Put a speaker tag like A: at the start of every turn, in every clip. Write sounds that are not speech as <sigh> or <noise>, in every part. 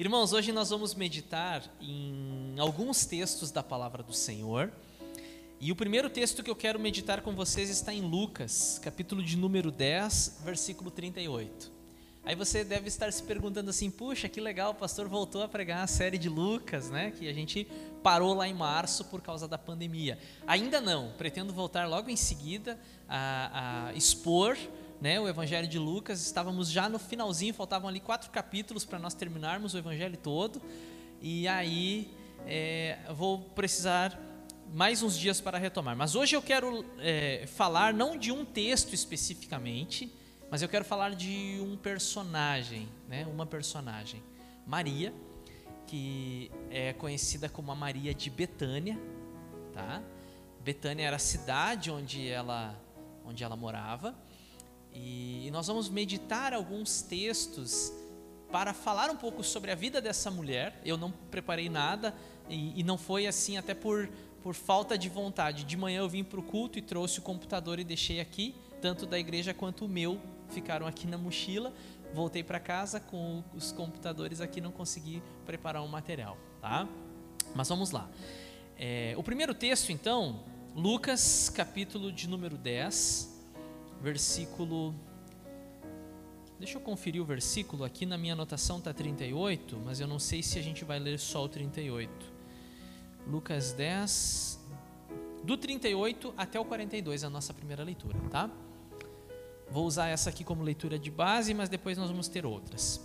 A: Irmãos, hoje nós vamos meditar em alguns textos da palavra do Senhor. E o primeiro texto que eu quero meditar com vocês está em Lucas, capítulo de número 10, versículo 38. Aí você deve estar se perguntando assim: puxa, que legal, o pastor voltou a pregar a série de Lucas, né? Que a gente parou lá em março por causa da pandemia. Ainda não, pretendo voltar logo em seguida a, a expor né, o Evangelho de Lucas. Estávamos já no finalzinho, faltavam ali quatro capítulos para nós terminarmos o Evangelho todo. E aí é, vou precisar mais uns dias para retomar. Mas hoje eu quero é, falar não de um texto especificamente, mas eu quero falar de um personagem, né, uma personagem, Maria, que é conhecida como a Maria de Betânia, tá? Betânia era a cidade onde ela, onde ela morava e nós vamos meditar alguns textos para falar um pouco sobre a vida dessa mulher. Eu não preparei nada e, não foi assim até por, por falta de vontade. De manhã eu vim para o culto e trouxe o computador e deixei aqui, tanto da igreja quanto o meu ficaram aqui na mochila. Voltei para casa com os computadores aqui, não consegui preparar um material, tá? Mas vamos lá. É, o primeiro texto, então, Lucas, capítulo de número 10, versículo. Deixa eu conferir o versículo. Aqui na minha anotação está 38, mas eu não sei se a gente vai ler só o 38. Lucas 10, do 38 até o 42, a nossa primeira leitura, tá? Vou usar essa aqui como leitura de base, mas depois nós vamos ter outras.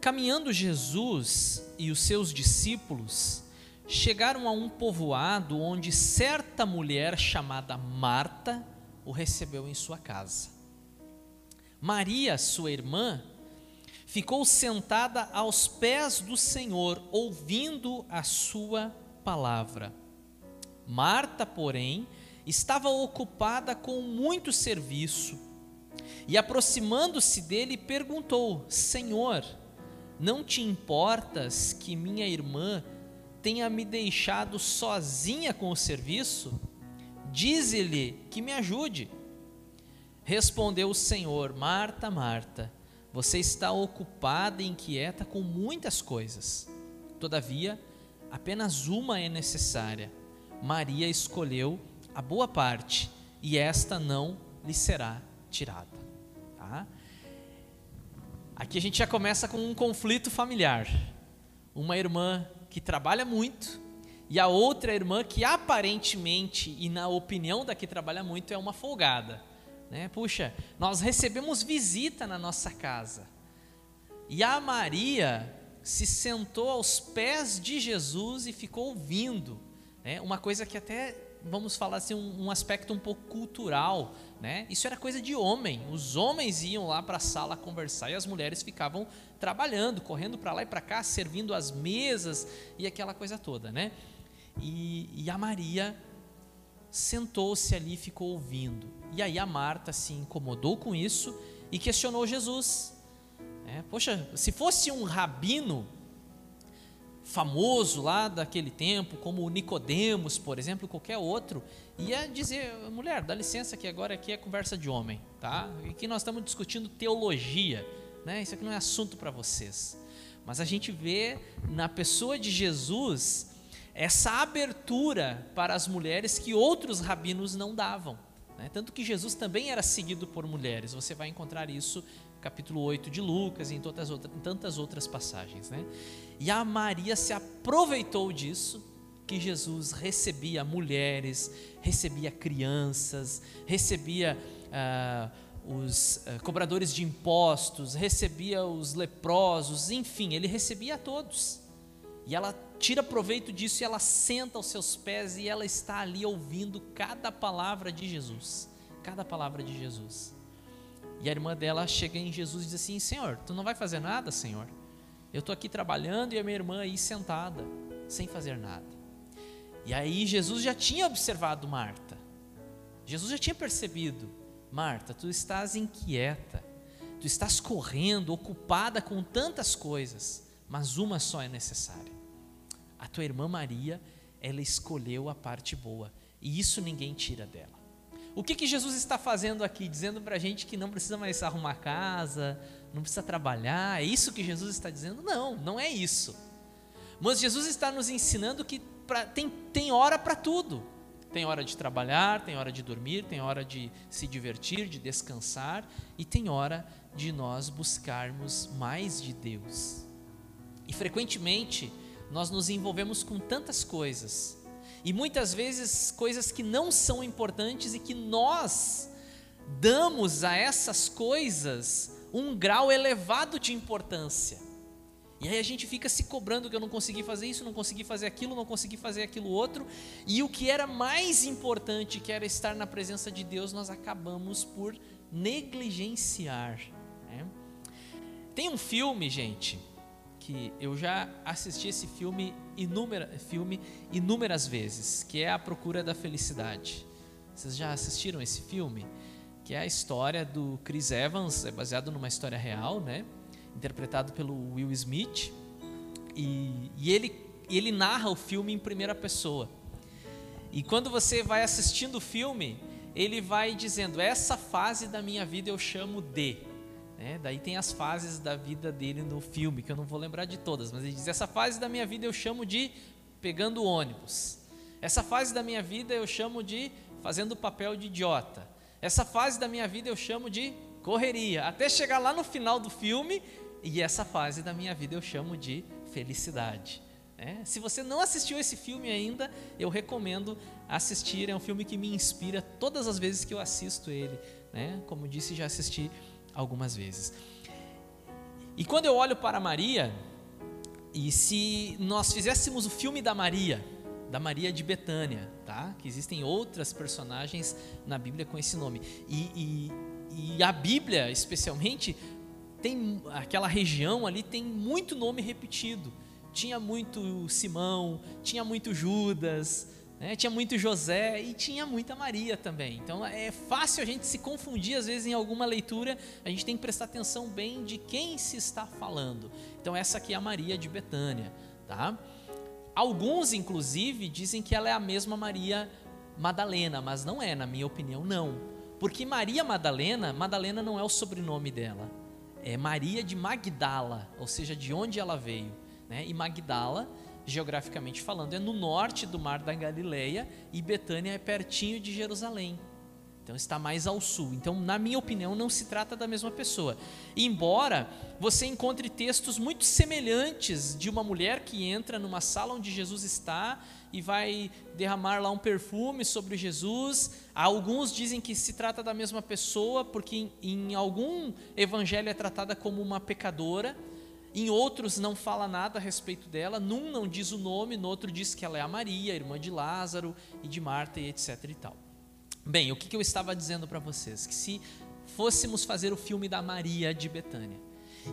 A: Caminhando Jesus e os seus discípulos chegaram a um povoado onde certa mulher chamada Marta o recebeu em sua casa. Maria, sua irmã, ficou sentada aos pés do Senhor, ouvindo a sua palavra. Marta, porém, estava ocupada com muito serviço e, aproximando-se dele, perguntou: Senhor, não te importas que minha irmã tenha me deixado sozinha com o serviço? Dize-lhe que me ajude. Respondeu o Senhor: Marta, Marta, você está ocupada e inquieta com muitas coisas. Todavia, apenas uma é necessária. Maria escolheu a boa parte e esta não lhe será tirada. Tá? Aqui a gente já começa com um conflito familiar. Uma irmã que trabalha muito, e a outra irmã que aparentemente, e na opinião da que trabalha muito, é uma folgada. Né? Puxa, nós recebemos visita na nossa casa. E a Maria se sentou aos pés de Jesus e ficou ouvindo. Né? Uma coisa que até, vamos falar assim, um, um aspecto um pouco cultural. Né? Isso era coisa de homem. Os homens iam lá para a sala conversar e as mulheres ficavam trabalhando, correndo para lá e para cá, servindo as mesas e aquela coisa toda, né? E, e a Maria sentou-se ali e ficou ouvindo. E aí a Marta se incomodou com isso e questionou Jesus. É, Poxa, se fosse um rabino famoso lá daquele tempo, como Nicodemos, por exemplo, qualquer outro, ia dizer, mulher, dá licença que agora aqui é conversa de homem, tá? E que nós estamos discutindo teologia né? Isso aqui não é assunto para vocês. Mas a gente vê na pessoa de Jesus essa abertura para as mulheres que outros rabinos não davam. Né? Tanto que Jesus também era seguido por mulheres. Você vai encontrar isso no capítulo 8 de Lucas e em, tantas outras, em tantas outras passagens. Né? E a Maria se aproveitou disso, que Jesus recebia mulheres, recebia crianças, recebia. Uh, os uh, cobradores de impostos, recebia os leprosos, enfim, ele recebia a todos. E ela tira proveito disso e ela senta aos seus pés e ela está ali ouvindo cada palavra de Jesus. Cada palavra de Jesus. E a irmã dela chega em Jesus e diz assim: Senhor, tu não vai fazer nada, Senhor? Eu estou aqui trabalhando e a minha irmã aí sentada, sem fazer nada. E aí Jesus já tinha observado Marta. Jesus já tinha percebido Marta, tu estás inquieta, tu estás correndo, ocupada com tantas coisas, mas uma só é necessária. A tua irmã Maria, ela escolheu a parte boa, e isso ninguém tira dela. O que, que Jesus está fazendo aqui? Dizendo para a gente que não precisa mais arrumar casa, não precisa trabalhar. É isso que Jesus está dizendo? Não, não é isso. Mas Jesus está nos ensinando que pra, tem, tem hora para tudo. Tem hora de trabalhar, tem hora de dormir, tem hora de se divertir, de descansar e tem hora de nós buscarmos mais de Deus. E frequentemente nós nos envolvemos com tantas coisas e muitas vezes coisas que não são importantes e que nós damos a essas coisas um grau elevado de importância. E aí a gente fica se cobrando que eu não consegui fazer isso, não consegui fazer aquilo, não consegui fazer aquilo outro. E o que era mais importante, que era estar na presença de Deus, nós acabamos por negligenciar. Né? Tem um filme, gente, que eu já assisti esse filme, inúmera, filme inúmeras vezes, que é A Procura da Felicidade. Vocês já assistiram esse filme? Que é a história do Chris Evans, é baseado numa história real, né? Interpretado pelo Will Smith, e, e ele, ele narra o filme em primeira pessoa. E quando você vai assistindo o filme, ele vai dizendo: essa fase da minha vida eu chamo de. É, daí tem as fases da vida dele no filme, que eu não vou lembrar de todas, mas ele diz: essa fase da minha vida eu chamo de pegando ônibus. Essa fase da minha vida eu chamo de fazendo o papel de idiota. Essa fase da minha vida eu chamo de correria. Até chegar lá no final do filme, e essa fase da minha vida eu chamo de felicidade. É, se você não assistiu esse filme ainda, eu recomendo assistir. É um filme que me inspira todas as vezes que eu assisto ele. Né? Como disse, já assisti algumas vezes. E quando eu olho para Maria, e se nós fizéssemos o filme da Maria, da Maria de Betânia, tá? Que existem outras personagens na Bíblia com esse nome. E, e, e a Bíblia, especialmente, tem aquela região ali tem muito nome repetido. Tinha muito Simão, tinha muito Judas, né? tinha muito José e tinha muita Maria também. Então é fácil a gente se confundir às vezes em alguma leitura. A gente tem que prestar atenção bem de quem se está falando. Então essa aqui é a Maria de Betânia, tá? Alguns inclusive dizem que ela é a mesma Maria Madalena, mas não é, na minha opinião, não. Porque Maria Madalena, Madalena não é o sobrenome dela é Maria de Magdala, ou seja, de onde ela veio. Né? E Magdala, geograficamente falando, é no norte do Mar da Galileia e Betânia é pertinho de Jerusalém. Então está mais ao sul. Então, na minha opinião, não se trata da mesma pessoa. Embora você encontre textos muito semelhantes de uma mulher que entra numa sala onde Jesus está e vai derramar lá um perfume sobre Jesus. Alguns dizem que se trata da mesma pessoa, porque em, em algum evangelho é tratada como uma pecadora. Em outros não fala nada a respeito dela, num não diz o nome, no outro diz que ela é a Maria, irmã de Lázaro e de Marta e etc e tal. Bem, o que, que eu estava dizendo para vocês? Que se fôssemos fazer o filme da Maria de Betânia,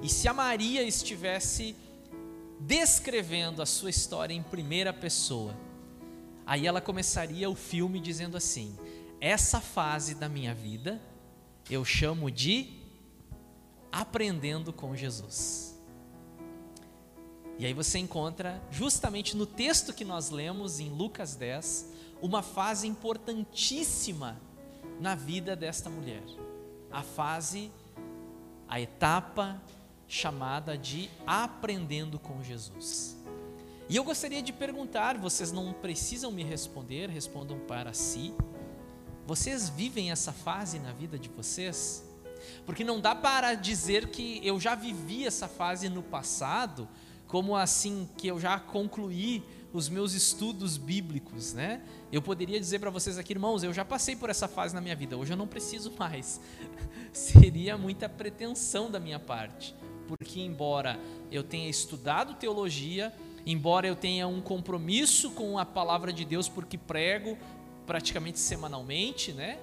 A: e se a Maria estivesse descrevendo a sua história em primeira pessoa, Aí ela começaria o filme dizendo assim: essa fase da minha vida eu chamo de aprendendo com Jesus. E aí você encontra, justamente no texto que nós lemos em Lucas 10, uma fase importantíssima na vida desta mulher. A fase, a etapa chamada de aprendendo com Jesus. E eu gostaria de perguntar, vocês não precisam me responder, respondam para si. Vocês vivem essa fase na vida de vocês? Porque não dá para dizer que eu já vivi essa fase no passado, como assim que eu já concluí os meus estudos bíblicos, né? Eu poderia dizer para vocês aqui, irmãos, eu já passei por essa fase na minha vida, hoje eu não preciso <laughs> mais. Seria muita pretensão da minha parte, porque embora eu tenha estudado teologia, embora eu tenha um compromisso com a palavra de Deus, porque prego praticamente semanalmente, né?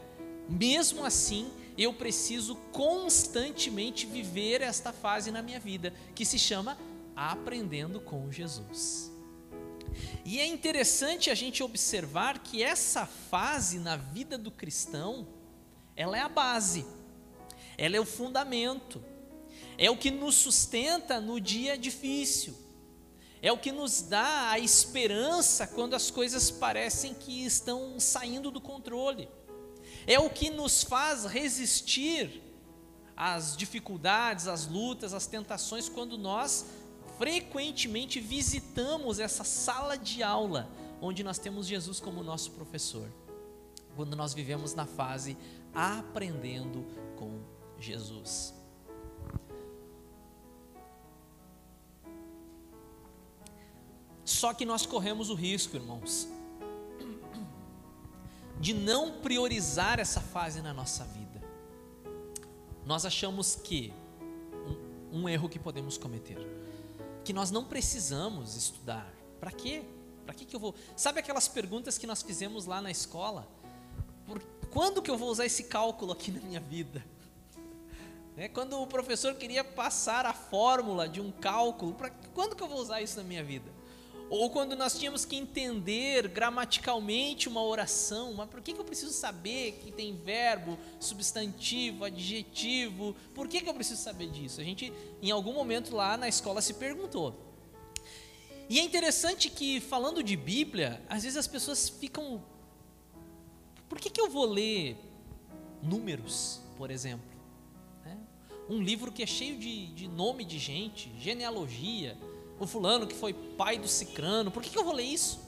A: Mesmo assim, eu preciso constantemente viver esta fase na minha vida, que se chama aprendendo com Jesus. E é interessante a gente observar que essa fase na vida do cristão, ela é a base, ela é o fundamento, é o que nos sustenta no dia difícil, é o que nos dá a esperança quando as coisas parecem que estão saindo do controle. é o que nos faz resistir às dificuldades, às lutas, às tentações quando nós frequentemente visitamos essa sala de aula onde nós temos Jesus como nosso professor. Quando nós vivemos na fase aprendendo com Jesus. Só que nós corremos o risco, irmãos, de não priorizar essa fase na nossa vida. Nós achamos que um, um erro que podemos cometer, que nós não precisamos estudar. Para quê? Para que, que eu vou? Sabe aquelas perguntas que nós fizemos lá na escola? Por, quando que eu vou usar esse cálculo aqui na minha vida? <laughs> Né? Quando o professor queria passar a fórmula de um cálculo, pra, quando que eu vou usar isso na minha vida? Ou quando nós tínhamos que entender gramaticalmente uma oração, mas por que, que eu preciso saber que tem verbo, substantivo, adjetivo? Por que, que eu preciso saber disso? A gente, em algum momento lá na escola, se perguntou. E é interessante que, falando de Bíblia, às vezes as pessoas ficam. Por que, que eu vou ler números, por exemplo? Né? Um livro que é cheio de, de nome de gente, genealogia o fulano que foi pai do cicrano, por que, que eu vou ler isso?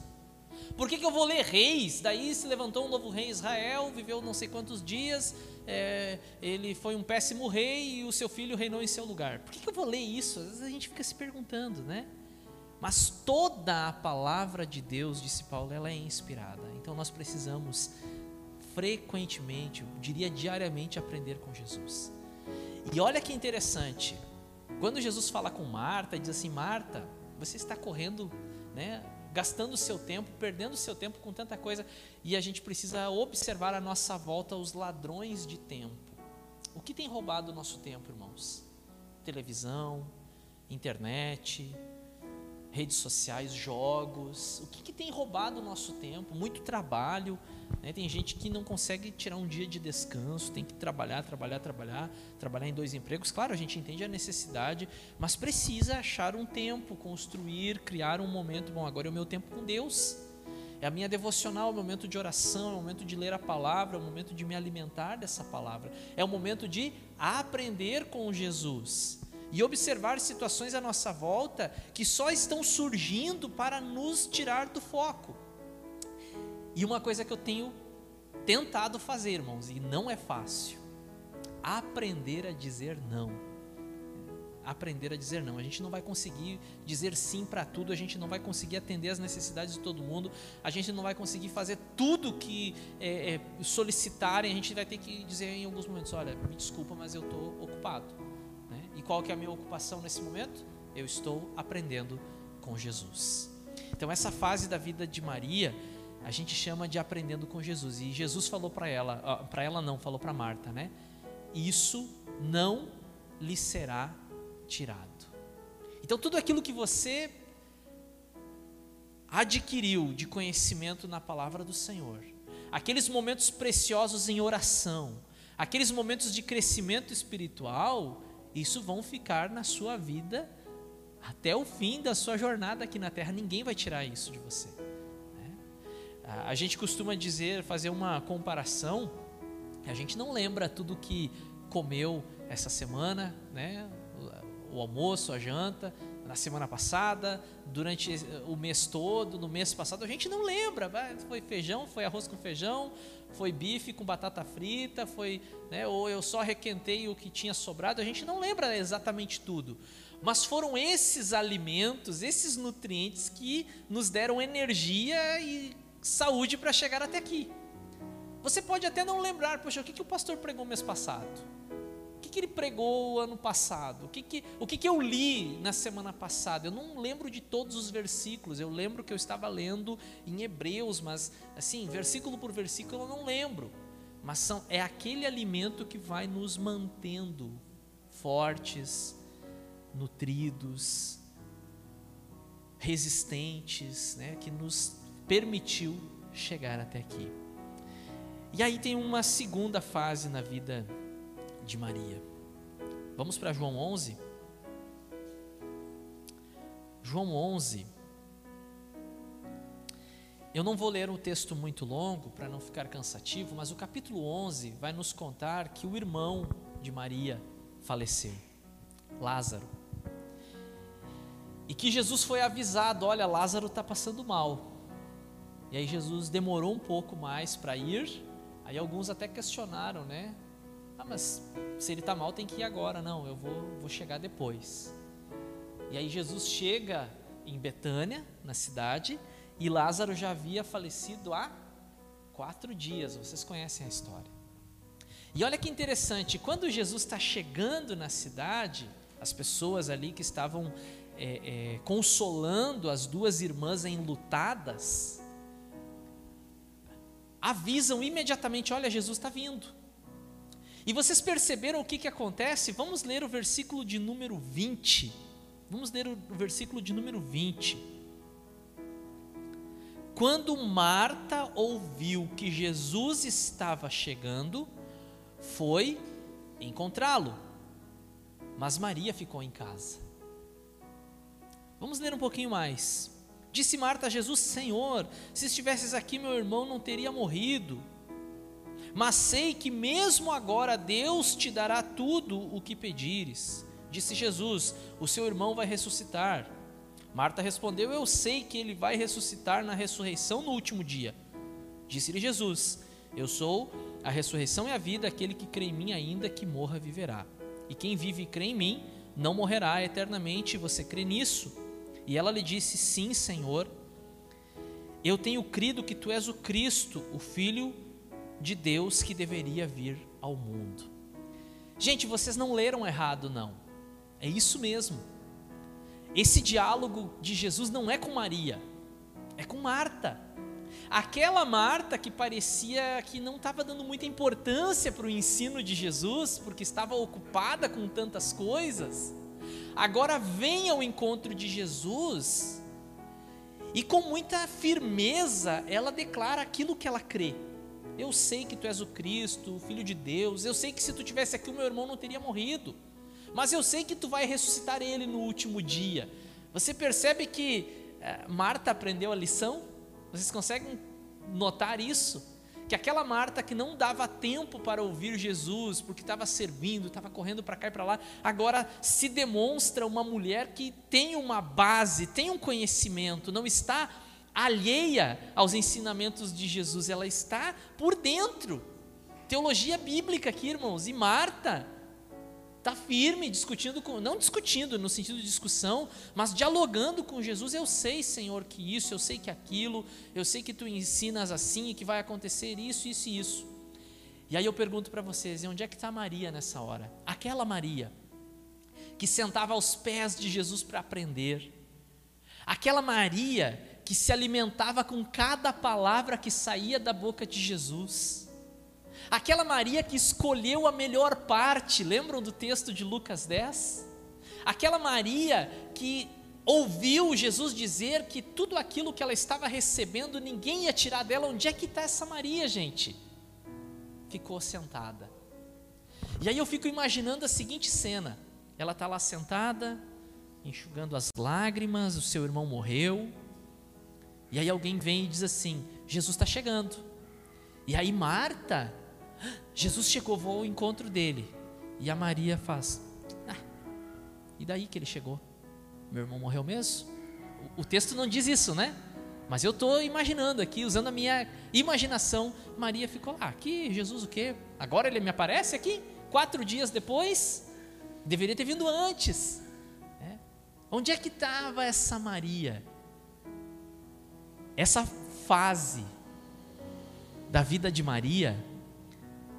A: Por que, que eu vou ler reis? Daí se levantou um novo rei Israel, viveu não sei quantos dias, é, ele foi um péssimo rei e o seu filho reinou em seu lugar. Por que, que eu vou ler isso? Às vezes a gente fica se perguntando, né? Mas toda a palavra de Deus, disse Paulo, ela é inspirada. Então nós precisamos frequentemente, eu diria diariamente, aprender com Jesus. E olha que interessante, quando Jesus fala com Marta, diz assim: Marta, você está correndo, né, gastando seu tempo, perdendo seu tempo com tanta coisa, e a gente precisa observar à nossa volta os ladrões de tempo. O que tem roubado o nosso tempo, irmãos? Televisão, internet, redes sociais, jogos. O que, que tem roubado o nosso tempo? Muito trabalho né? Tem gente que não consegue tirar um dia de descanso, tem que trabalhar, trabalhar, trabalhar, trabalhar em dois empregos. Claro, a gente entende a necessidade, mas precisa achar um tempo, construir, criar um momento. Bom, agora é o meu tempo com Deus. É a minha devocional, é o momento de oração, é o momento de ler a palavra, é o momento de me alimentar dessa palavra. É o momento de aprender com Jesus e observar situações à nossa volta que só estão surgindo para nos tirar do foco. E uma coisa que eu tenho tentado fazer, irmãos, e não é fácil, aprender a dizer não. Aprender a dizer não. A gente não vai conseguir dizer sim para tudo, a gente não vai conseguir atender as necessidades de todo mundo, a gente não vai conseguir fazer tudo que é, é, solicitarem, a gente vai ter que dizer em alguns momentos: olha, me desculpa, mas eu estou ocupado. Né? E qual que é a minha ocupação nesse momento? Eu estou aprendendo com Jesus. Então, essa fase da vida de Maria a gente chama de aprendendo com Jesus. E Jesus falou para ela, para ela não, falou para Marta, né? Isso não lhe será tirado. Então tudo aquilo que você adquiriu de conhecimento na palavra do Senhor, aqueles momentos preciosos em oração, aqueles momentos de crescimento espiritual, isso vão ficar na sua vida até o fim da sua jornada aqui na terra. Ninguém vai tirar isso de você. A gente costuma dizer, fazer uma comparação, a gente não lembra tudo que comeu essa semana, né? O almoço, a janta, na semana passada, durante o mês todo, no mês passado, a gente não lembra. Foi feijão, foi arroz com feijão, foi bife com batata frita, foi, né, ou eu só requentei o que tinha sobrado, a gente não lembra exatamente tudo. Mas foram esses alimentos, esses nutrientes que nos deram energia e saúde para chegar até aqui. Você pode até não lembrar, poxa, o que, que o pastor pregou mês passado? O que, que ele pregou ano passado? O, que, que, o que, que eu li na semana passada? Eu não lembro de todos os versículos, eu lembro que eu estava lendo em Hebreus, mas assim, versículo por versículo eu não lembro. Mas são, é aquele alimento que vai nos mantendo fortes, nutridos, resistentes, né? que nos permitiu chegar até aqui. E aí tem uma segunda fase na vida de Maria. Vamos para João 11? João 11. Eu não vou ler um texto muito longo para não ficar cansativo, mas o capítulo 11 vai nos contar que o irmão de Maria faleceu, Lázaro. E que Jesus foi avisado: olha, Lázaro está passando mal. E aí Jesus demorou um pouco mais para ir. Aí alguns até questionaram, né? Ah, mas se ele está mal tem que ir agora. Não, eu vou, vou chegar depois. E aí Jesus chega em Betânia, na cidade, e Lázaro já havia falecido há quatro dias. Vocês conhecem a história. E olha que interessante, quando Jesus está chegando na cidade, as pessoas ali que estavam é, é, consolando as duas irmãs enlutadas, avisam imediatamente: olha, Jesus está vindo. E vocês perceberam o que, que acontece? Vamos ler o versículo de número 20. Vamos ler o versículo de número 20. Quando Marta ouviu que Jesus estava chegando, foi encontrá-lo, mas Maria ficou em casa. Vamos ler um pouquinho mais. Disse Marta a Jesus: Senhor, se estivesses aqui, meu irmão não teria morrido. Mas sei que mesmo agora Deus te dará tudo o que pedires. Disse Jesus: O seu irmão vai ressuscitar. Marta respondeu: Eu sei que ele vai ressuscitar na ressurreição no último dia. Disse-lhe Jesus: Eu sou a ressurreição e a vida, aquele que crê em mim, ainda que morra, viverá. E quem vive e crê em mim, não morrerá eternamente. Você crê nisso? E ela lhe disse: Sim, Senhor. Eu tenho crido que tu és o Cristo, o Filho de Deus que deveria vir ao mundo. Gente, vocês não leram errado, não. É isso mesmo. Esse diálogo de Jesus não é com Maria, é com Marta. Aquela Marta que parecia que não estava dando muita importância para o ensino de Jesus, porque estava ocupada com tantas coisas, agora vem ao encontro de Jesus e com muita firmeza ela declara aquilo que ela crê. Eu sei que tu és o Cristo, o Filho de Deus. Eu sei que se tu tivesse aqui, o meu irmão não teria morrido. Mas eu sei que tu vai ressuscitar ele no último dia. Você percebe que eh, Marta aprendeu a lição? Vocês conseguem notar isso? Que aquela Marta que não dava tempo para ouvir Jesus, porque estava servindo, estava correndo para cá e para lá, agora se demonstra uma mulher que tem uma base, tem um conhecimento, não está alheia aos ensinamentos de Jesus, ela está por dentro. Teologia bíblica aqui, irmãos, e Marta está firme, discutindo com, não discutindo no sentido de discussão, mas dialogando com Jesus. Eu sei, Senhor, que isso, eu sei que aquilo, eu sei que tu ensinas assim e que vai acontecer isso, isso e isso. E aí eu pergunto para vocês: e onde é que está Maria nessa hora? Aquela Maria que sentava aos pés de Jesus para aprender, aquela Maria que se alimentava com cada palavra que saía da boca de Jesus Aquela Maria que escolheu a melhor parte, lembram do texto de Lucas 10? Aquela Maria que ouviu Jesus dizer que tudo aquilo que ela estava recebendo, ninguém ia tirar dela. Onde é que está essa Maria, gente? Ficou sentada. E aí eu fico imaginando a seguinte cena: ela está lá sentada, enxugando as lágrimas, o seu irmão morreu. E aí alguém vem e diz assim: Jesus está chegando. E aí Marta Jesus chegou, vou ao encontro dele. E a Maria faz: ah, E daí que ele chegou? Meu irmão morreu mesmo? O, texto não diz isso, né? Mas eu estou imaginando aqui, usando a minha imaginação. Maria ficou lá. Aqui, Jesus o quê? Agora ele me aparece aqui? Quatro dias depois? Deveria ter vindo antes. É. Onde é que estava essa Maria? Essa fase da vida de Maria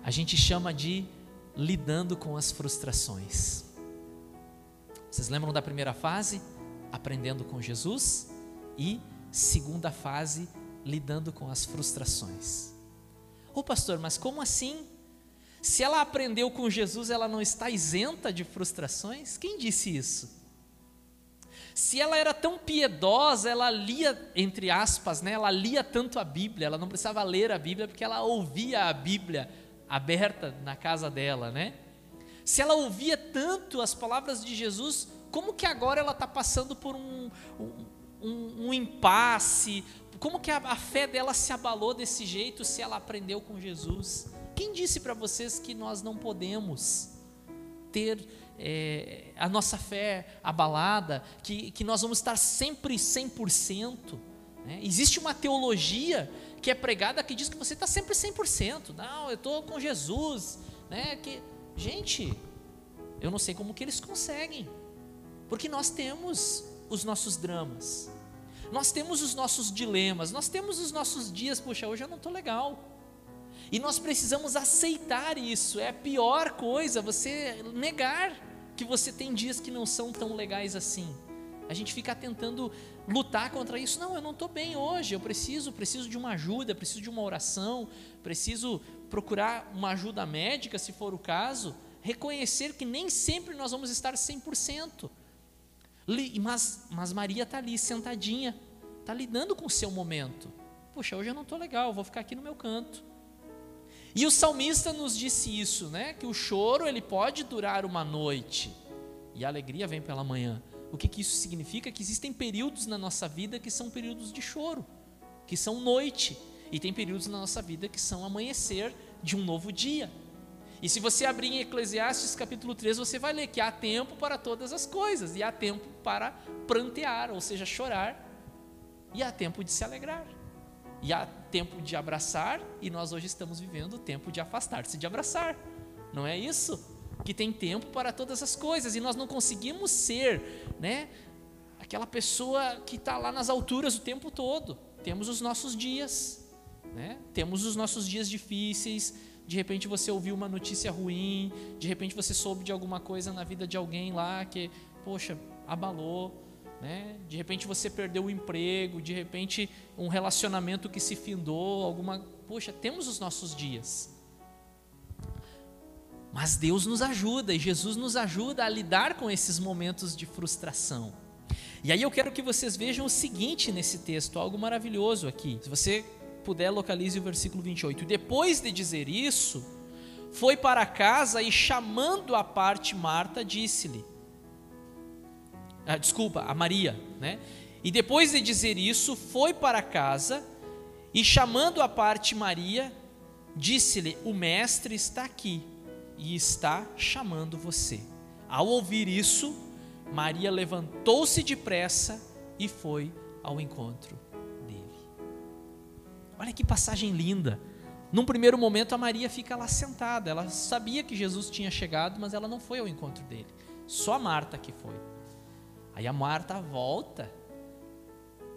A: a gente chama de lidando com as frustrações. Vocês lembram da primeira fase? Aprendendo com Jesus. E segunda fase, lidando com as frustrações. Ô pastor, mas como assim? Se ela aprendeu com Jesus, ela não está isenta de frustrações? Quem disse isso? Se ela era tão piedosa, ela lia, entre aspas, né, ela lia tanto a Bíblia, ela não precisava ler a Bíblia porque ela ouvia a Bíblia aberta na casa dela, né? Se ela ouvia tanto as palavras de Jesus, como que agora ela está passando por um, um, um, impasse. Como que a, a fé dela se abalou desse jeito se ela aprendeu com Jesus? Quem disse para vocês que nós não podemos ter é, a nossa fé abalada, que, que nós vamos estar sempre 100%? Né? Existe uma teologia que é pregada que diz que você está sempre 100%. Não, eu estou com Jesus. Né? Que, gente, eu não sei como que eles conseguem. Porque nós temos os nossos dramas. Nós temos os nossos dilemas, nós temos os nossos dias, puxa, hoje eu não estou legal. E nós precisamos aceitar isso. É a pior coisa você negar que você tem dias que não são tão legais assim. A gente fica tentando lutar contra isso. Não, eu não estou bem hoje. Eu preciso, preciso de uma ajuda, preciso de uma oração, preciso procurar uma ajuda médica, se for o caso. Reconhecer que nem sempre nós vamos estar 100%. Mas, mas Maria está ali sentadinha, está lidando com o seu momento. Puxa, hoje eu não estou legal, vou ficar aqui no meu canto. E o salmista nos disse isso, né? Que o choro ele pode durar uma noite e a alegria vem pela manhã. O que, que isso significa? Que existem períodos na nossa vida que são períodos de choro, que são noite, e tem períodos na nossa vida que são amanhecer de um novo dia. E se você abrir em Eclesiastes capítulo 3, você vai ler que há tempo para todas as coisas, e há tempo para prantear, ou seja, chorar, e há tempo de se alegrar. E há tempo de abraçar, e nós hoje estamos vivendo o tempo de afastar-se de abraçar. Não é isso? Que tem tempo para todas as coisas e nós não conseguimos ser, né, aquela pessoa que está lá nas alturas o tempo todo. Temos os nossos dias, né? Temos os nossos dias difíceis. De repente você ouviu uma notícia ruim, de repente você soube de alguma coisa na vida de alguém lá que, poxa, abalou, né? De repente você perdeu o emprego, de repente um relacionamento que se findou, alguma, poxa, temos os nossos dias. Mas Deus nos ajuda e Jesus nos ajuda a lidar com esses momentos de frustração. E aí eu quero que vocês vejam o seguinte nesse texto, algo maravilhoso aqui. Se você puder, localize o versículo 28. Depois de dizer isso, foi para casa e chamando a parte Marta, disse-lhe: ah, Desculpa, a Maria, né? E depois de dizer isso, foi para casa e chamando a parte Maria, disse-lhe: O mestre está aqui e está chamando você. Ao ouvir isso, Maria levantou-se depressa e foi ao encontro dele. Olha que passagem linda. Num primeiro momento, a Maria fica lá sentada. Ela sabia que Jesus tinha chegado, mas ela não foi ao encontro dele. Só a Marta que foi. Aí a Marta volta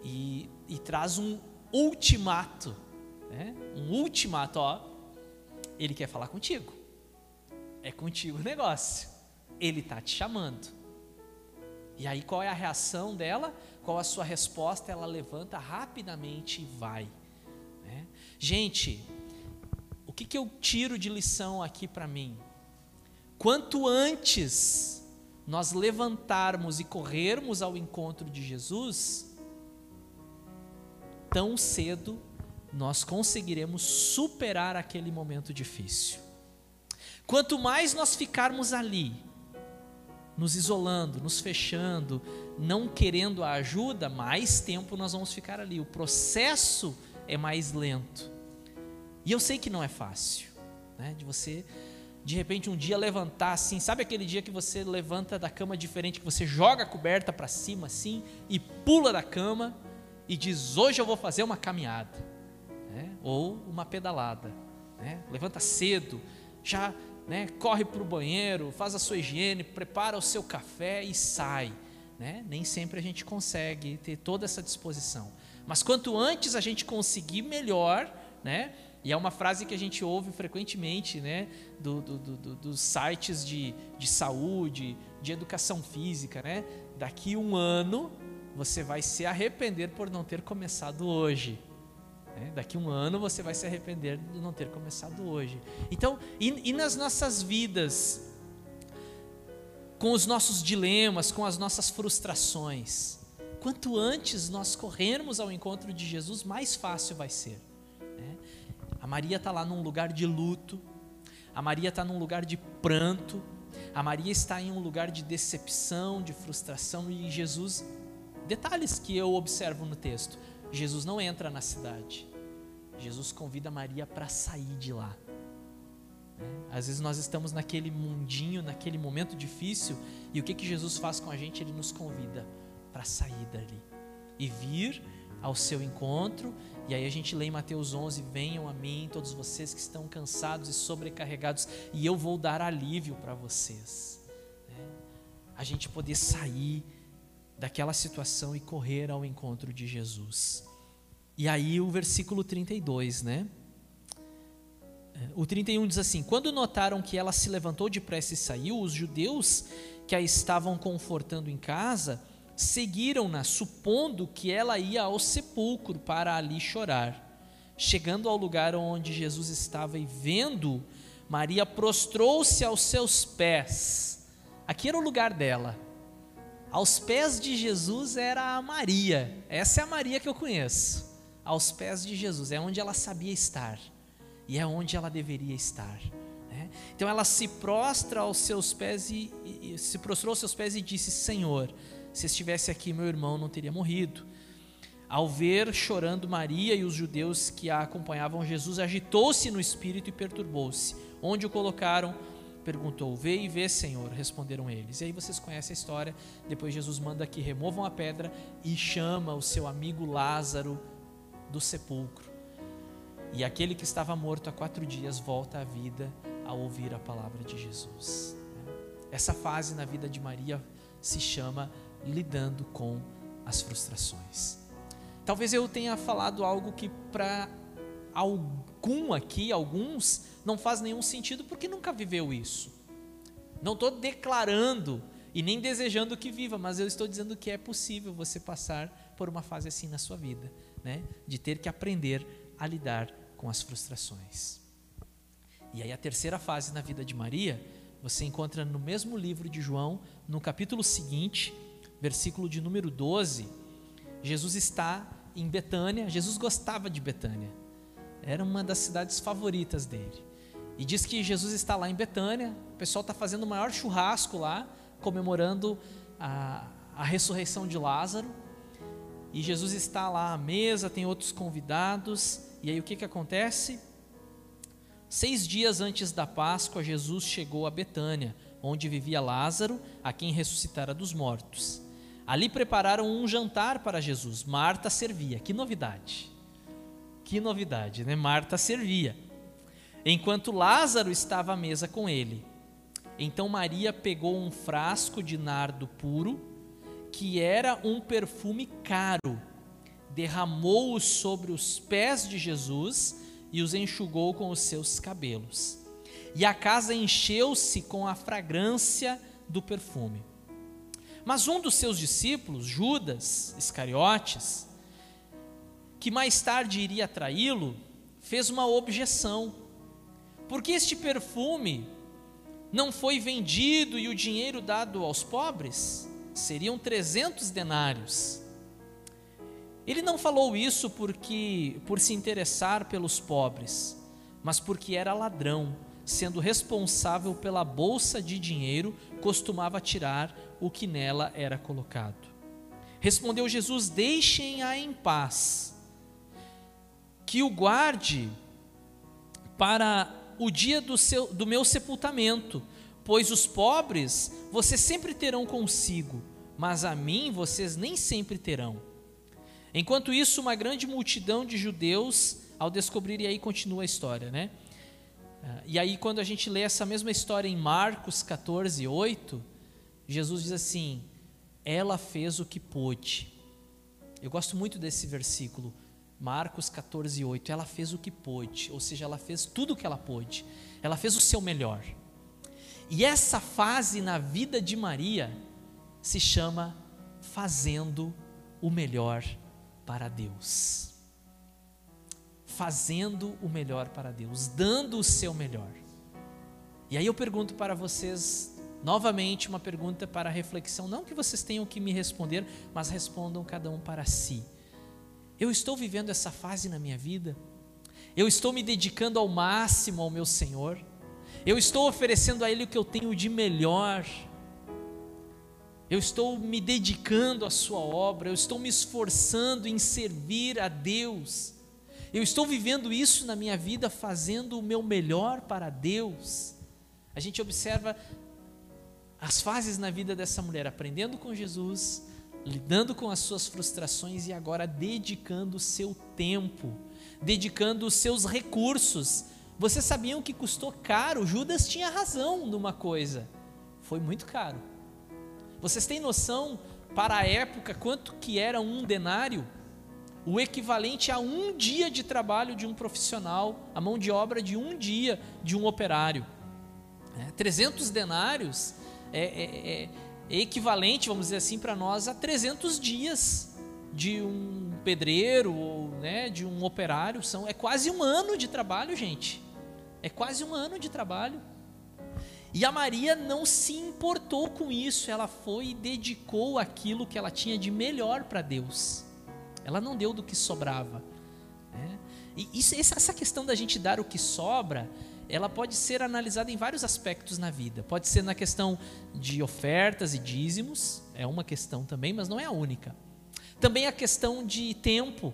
A: e, e traz um ultimato. Né? Um ultimato, ó. Ele quer falar contigo é contigo o negócio. Ele está te chamando. E aí qual é a reação dela? Qual a sua resposta? Ela levanta rapidamente e vai. Né? Gente, o que, que eu tiro de lição aqui para mim? Quanto antes nós levantarmos e corrermos ao encontro de Jesus, tão cedo nós conseguiremos superar aquele momento difícil. Quanto mais nós ficarmos ali, nos isolando, nos fechando, não querendo a ajuda, mais tempo nós vamos ficar ali. O processo é mais lento. E eu sei que não é fácil, né? De você, de repente, um dia levantar assim, sabe aquele dia que você levanta da cama diferente, que você joga a coberta para cima assim e pula da cama e diz: Hoje eu vou fazer uma caminhada, né? ou uma pedalada. Né? Levanta cedo, já né? corre para o banheiro, faz a sua higiene, prepara o seu café e sai. Né? Nem sempre a gente consegue ter toda essa disposição. Mas quanto antes a gente conseguir, melhor. Né? E é uma frase que a gente ouve frequentemente né? do, do, do, dos sites de, de saúde, de educação física. Né? Daqui um ano você vai se arrepender por não ter começado hoje. É, daqui um ano você vai se arrepender de não ter começado hoje. Então, e, e nas nossas vidas, com os nossos dilemas, com as nossas frustrações, quanto antes nós corrermos ao encontro de Jesus, mais fácil vai ser. Né? A Maria está lá num lugar de luto, a Maria está num lugar de pranto, a Maria está em um lugar de decepção, de frustração, e Jesus Detalhes que eu observo no texto: Jesus não entra na cidade, Jesus convida Maria para sair de lá. Às vezes nós estamos naquele mundinho, naquele momento difícil, e o que, que Jesus faz com a gente? Ele nos convida para sair dali e vir ao seu encontro. E aí a gente lê em Mateus 11: Venham a mim, todos vocês que estão cansados e sobrecarregados, e eu vou dar alívio para vocês. É. A gente poder sair daquela situação e correr ao encontro de Jesus. E aí o versículo 32, né? O 31 diz assim: Quando notaram que ela se levantou depressa e saiu, os judeus que a estavam confortando em casa seguiram-na, supondo que ela ia ao sepulcro para ali chorar. Chegando ao lugar onde Jesus estava e vendo, Maria prostrou-se aos seus pés. Aqui era o lugar dela. Aos pés de Jesus era a Maria. Essa é a Maria que eu conheço. Aos pés de Jesus, é onde ela sabia estar e é onde ela deveria estar. Né? Então ela se prostra aos seus pés e, e, se prostrou aos seus pés e disse: Senhor, se estivesse aqui, meu irmão não teria morrido. Ao ver chorando Maria e os judeus que a acompanhavam, Jesus agitou-se no espírito e perturbou-se. Onde o colocaram? Perguntou: Vê e vê, Senhor, responderam eles. E aí vocês conhecem a história. Depois Jesus manda que removam a pedra e chama o seu amigo Lázaro do sepulcro. E aquele que estava morto há quatro dias volta à vida ao ouvir a palavra de Jesus. Essa fase na vida de Maria se chama lidando com as frustrações. Talvez eu tenha falado algo que para algum aqui, alguns, não faz nenhum sentido porque nunca viveu isso. Não estou declarando e nem desejando que viva, mas eu estou dizendo que é possível você passar por uma fase assim na sua vida, né? De ter que aprender a lidar com as frustrações. E aí a terceira fase na vida de Maria, você encontra no mesmo livro de João, no capítulo seguinte, versículo de número 12, Jesus está em Betânia. Jesus gostava de Betânia, era uma das cidades favoritas dele. E diz que Jesus está lá em Betânia, o pessoal está fazendo o maior churrasco lá, comemorando a, a ressurreição de Lázaro. E Jesus está lá à mesa, tem outros convidados. E aí o que, que acontece? Seis dias antes da Páscoa, Jesus chegou a Betânia, onde vivia Lázaro, a quem ressuscitara dos mortos. Ali prepararam um jantar para Jesus. Marta servia. Que novidade! Que novidade, né? Marta servia. Enquanto Lázaro estava à mesa com ele. Então Maria pegou um frasco de nardo puro, que era um perfume caro, derramou-o sobre os pés de Jesus e os enxugou com os seus cabelos. E a casa encheu-se com a fragrância do perfume. Mas um dos seus discípulos, Judas Iscariotes, que mais tarde iria traí-lo, fez uma objeção. Porque este perfume não foi vendido e o dinheiro dado aos pobres? Seriam 300 denários. Ele não falou isso porque por se interessar pelos pobres, mas porque era ladrão, sendo responsável pela bolsa de dinheiro, costumava tirar o que nela era colocado. Respondeu Jesus: Deixem-a em paz, que o guarde para o dia do, seu, do meu sepultamento, pois os pobres vocês sempre terão consigo, mas a mim vocês nem sempre terão. Enquanto isso, uma grande multidão de judeus, ao descobrir, e aí continua a história, né? Ah, e aí, quando a gente lê essa mesma história em Marcos 14, 8, Jesus diz assim: Ela fez o que pôde. Eu gosto muito desse versículo, Marcos 14, 8. Ela fez o que pôde, ou seja, ela fez tudo o que ela pôde, ela fez o seu melhor. E essa fase na vida de Maria se chama fazendo o melhor para Deus. Fazendo o melhor para Deus, dando o seu melhor. E aí eu pergunto para vocês Novamente, uma pergunta para reflexão, não que vocês tenham que me responder, mas respondam cada um para si. Eu estou vivendo essa fase na minha vida? Eu estou me dedicando ao máximo ao meu Senhor? Eu estou oferecendo a Ele o que eu tenho de melhor? eu estou me dedicando à Sua obra, eu estou me esforçando em servir a Deus, eu estou vivendo isso na minha vida, fazendo o meu melhor para Deus. A gente observa as fases na vida dessa mulher, aprendendo com Jesus, lidando com as suas frustrações e agora dedicando o seu tempo, dedicando os seus recursos. Vocês sabiam que custou caro? Judas tinha razão numa coisa. Foi muito caro. Vocês têm noção para a época quanto que era um denário? O equivalente a um dia de trabalho de um profissional, a mão de obra de um dia de um operário. É, 300 denários é, é, é, equivalente, vamos dizer assim, para nós a 300 dias de um pedreiro ou né, de um operário. São, é quase um ano de trabalho, gente. É quase um ano de trabalho. E a Maria não se importou com isso, ela foi e dedicou aquilo que ela tinha de melhor para Deus. Ela não deu do que sobrava. Né? E isso, essa questão da gente dar o que sobra ela pode ser analisada em vários aspectos na vida. Pode ser na questão de ofertas e dízimos, é uma questão também, mas não é a única. Também a questão de tempo,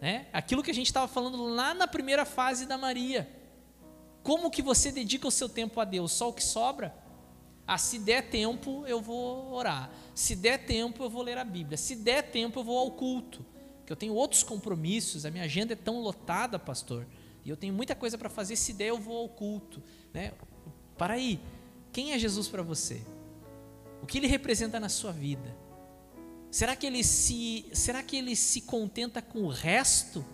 A: né? Aquilo que a gente estava falando lá na primeira fase da Maria. Como que você dedica o seu tempo a Deus? Só o que sobra? Ah, se der tempo, eu vou orar. Se der tempo, eu vou ler a Bíblia. Se der tempo, eu vou ao culto. Que eu tenho outros compromissos, a minha agenda é tão lotada, pastor e eu tenho muita coisa para fazer, se der eu vou ao culto. Né? Para aí, quem é Jesus para você? O que ele representa na sua vida? Será que ele se, será que ele se contenta com o resto?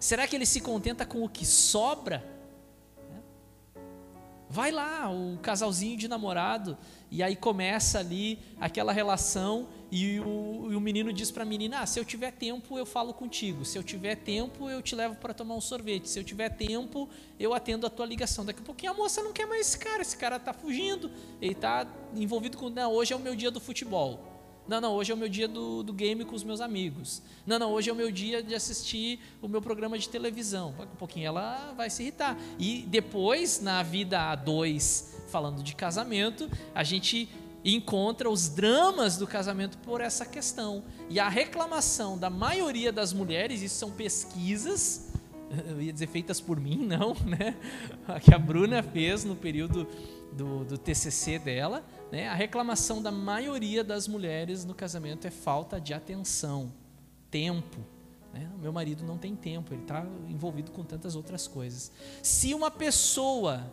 A: Será que ele se contenta com o que sobra? Vai lá, o casalzinho de namorado, e aí começa ali aquela relação, e o, e o menino diz para a menina: ah, se eu tiver tempo, eu falo contigo, se eu tiver tempo, eu te levo para tomar um sorvete, se eu tiver tempo, eu atendo a tua ligação. Daqui a pouquinho a moça não quer mais esse cara, esse cara está fugindo, ele está envolvido com. Não, hoje é o meu dia do futebol. Não, não, hoje é o meu dia do, do game com os meus amigos. Não, não, hoje é o meu dia de assistir o meu programa de televisão. Um pouquinho ela vai se irritar. E depois, na vida a dois, falando de casamento, a gente encontra os dramas do casamento por essa questão. E a reclamação da maioria das mulheres, isso são pesquisas, <laughs> eu ia dizer feitas por mim, <laughs> não, né? Que a Bruna fez no período do, do TCC dela, né? a reclamação da maioria das mulheres no casamento é falta de atenção, tempo. Né? Meu marido não tem tempo, ele está envolvido com tantas outras coisas. Se uma pessoa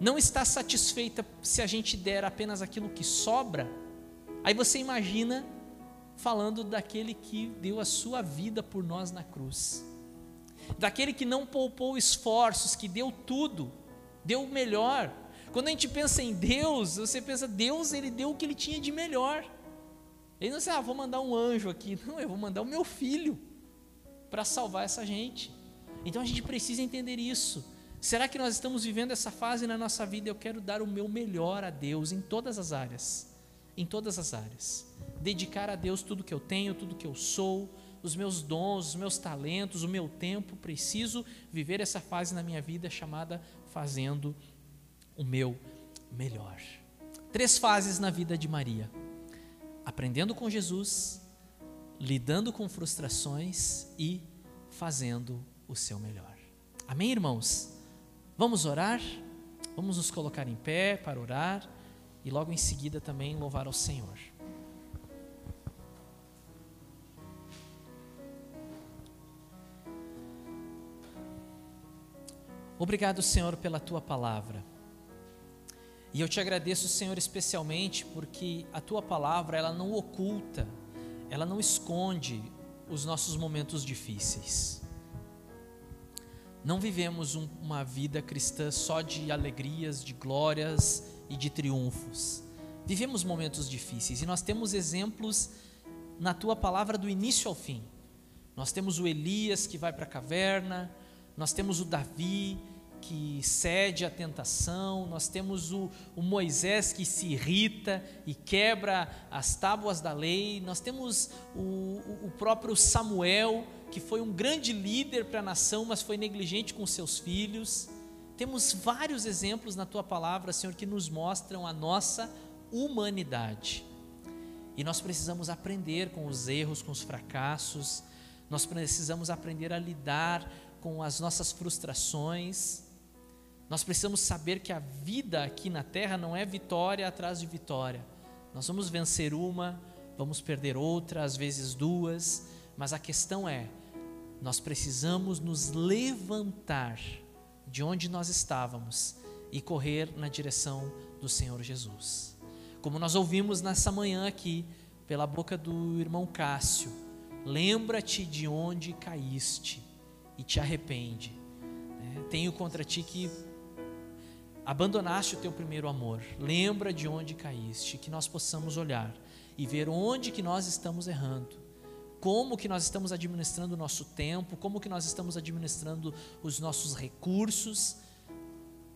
A: não está satisfeita se a gente der apenas aquilo que sobra, aí você imagina falando daquele que deu a sua vida por nós na cruz, daquele que não poupou esforços, que deu tudo, deu o melhor quando a gente pensa em Deus, você pensa, Deus, ele deu o que ele tinha de melhor. Ele não disse, ah, vou mandar um anjo aqui. <laughs> Não, eu vou mandar o meu filho para salvar essa gente. Então a gente precisa entender isso. Será que nós estamos vivendo essa fase na nossa vida? Eu quero dar o meu melhor a Deus em todas as áreas. Em todas as áreas. Dedicar a Deus tudo que eu tenho, tudo que eu sou, os meus dons, os meus talentos, o meu tempo. Preciso viver essa fase na minha vida chamada fazendo o meu melhor. Três fases na vida de Maria: aprendendo com Jesus, lidando com frustrações e fazendo o seu melhor. Amém, irmãos? Vamos orar? Vamos nos colocar em pé para orar e logo em seguida também louvar ao Senhor. Obrigado, Senhor, pela tua palavra. E eu te agradeço, Senhor, especialmente porque a tua palavra, ela não oculta, ela não esconde os nossos momentos difíceis. Não vivemos um, uma vida cristã só de alegrias, de glórias e de triunfos. Vivemos momentos difíceis e nós temos exemplos na tua palavra do início ao fim. Nós temos o Elias que vai para a caverna, nós temos o Davi que cede à tentação, nós temos o, o, Moisés que se irrita e quebra as tábuas da lei, nós temos o, o próprio Samuel, que foi um grande líder para a nação, mas foi negligente com seus filhos. Temos vários exemplos na tua palavra, Senhor, que nos mostram a nossa humanidade. E nós precisamos aprender com os erros, com os fracassos, nós precisamos aprender a lidar com as nossas frustrações. Nós precisamos saber que a vida aqui na terra não é vitória atrás de vitória. Nós vamos vencer uma, vamos perder outra, às vezes duas, mas a questão é: nós precisamos nos levantar de onde nós estávamos e correr na direção do Senhor Jesus. Como nós ouvimos nessa manhã aqui, pela boca do irmão Cássio, lembra-te de onde caíste e te arrepende. Né? Tenho contra ti que abandonaste o teu primeiro amor. Lembra de onde caíste, que nós possamos olhar e ver onde que nós estamos errando. Como que nós estamos administrando o nosso tempo, como que nós estamos administrando os nossos recursos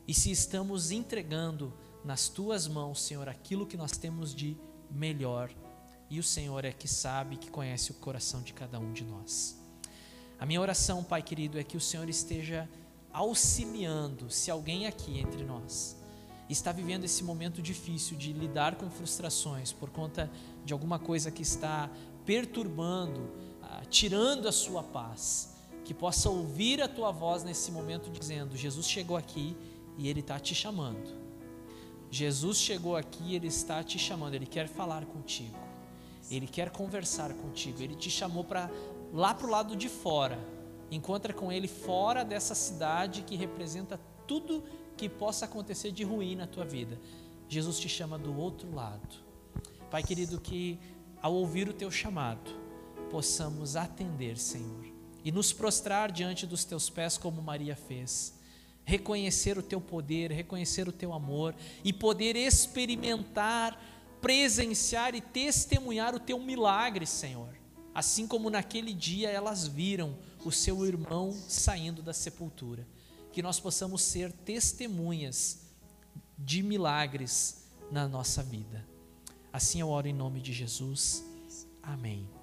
A: e se estamos entregando nas tuas mãos, Senhor, aquilo que nós temos de melhor. E o Senhor é que sabe, que conhece o coração de cada um de nós. A minha oração, Pai querido, é que o Senhor esteja auxiliando, se alguém aqui entre nós está vivendo esse momento difícil de lidar com frustrações por conta de alguma coisa que está perturbando, ah, tirando a sua paz, que possa ouvir a tua voz nesse momento dizendo: Jesus chegou aqui e ele está te chamando. Jesus chegou aqui, ele está te chamando, ele quer falar contigo, ele quer conversar contigo, ele te chamou para lá para o lado de fora. Encontra com ele fora dessa cidade que representa tudo que possa acontecer de ruim na tua vida. Jesus te chama do outro lado. Pai querido, que ao ouvir o teu chamado, possamos atender, Senhor, e nos prostrar diante dos teus pés como Maria fez. Reconhecer o teu poder, reconhecer o teu amor e poder experimentar, presenciar e testemunhar o teu milagre, Senhor. Assim como naquele dia elas viram o seu irmão saindo da sepultura. Que nós possamos ser testemunhas de milagres na nossa vida. Assim eu oro em nome de Jesus. Amém.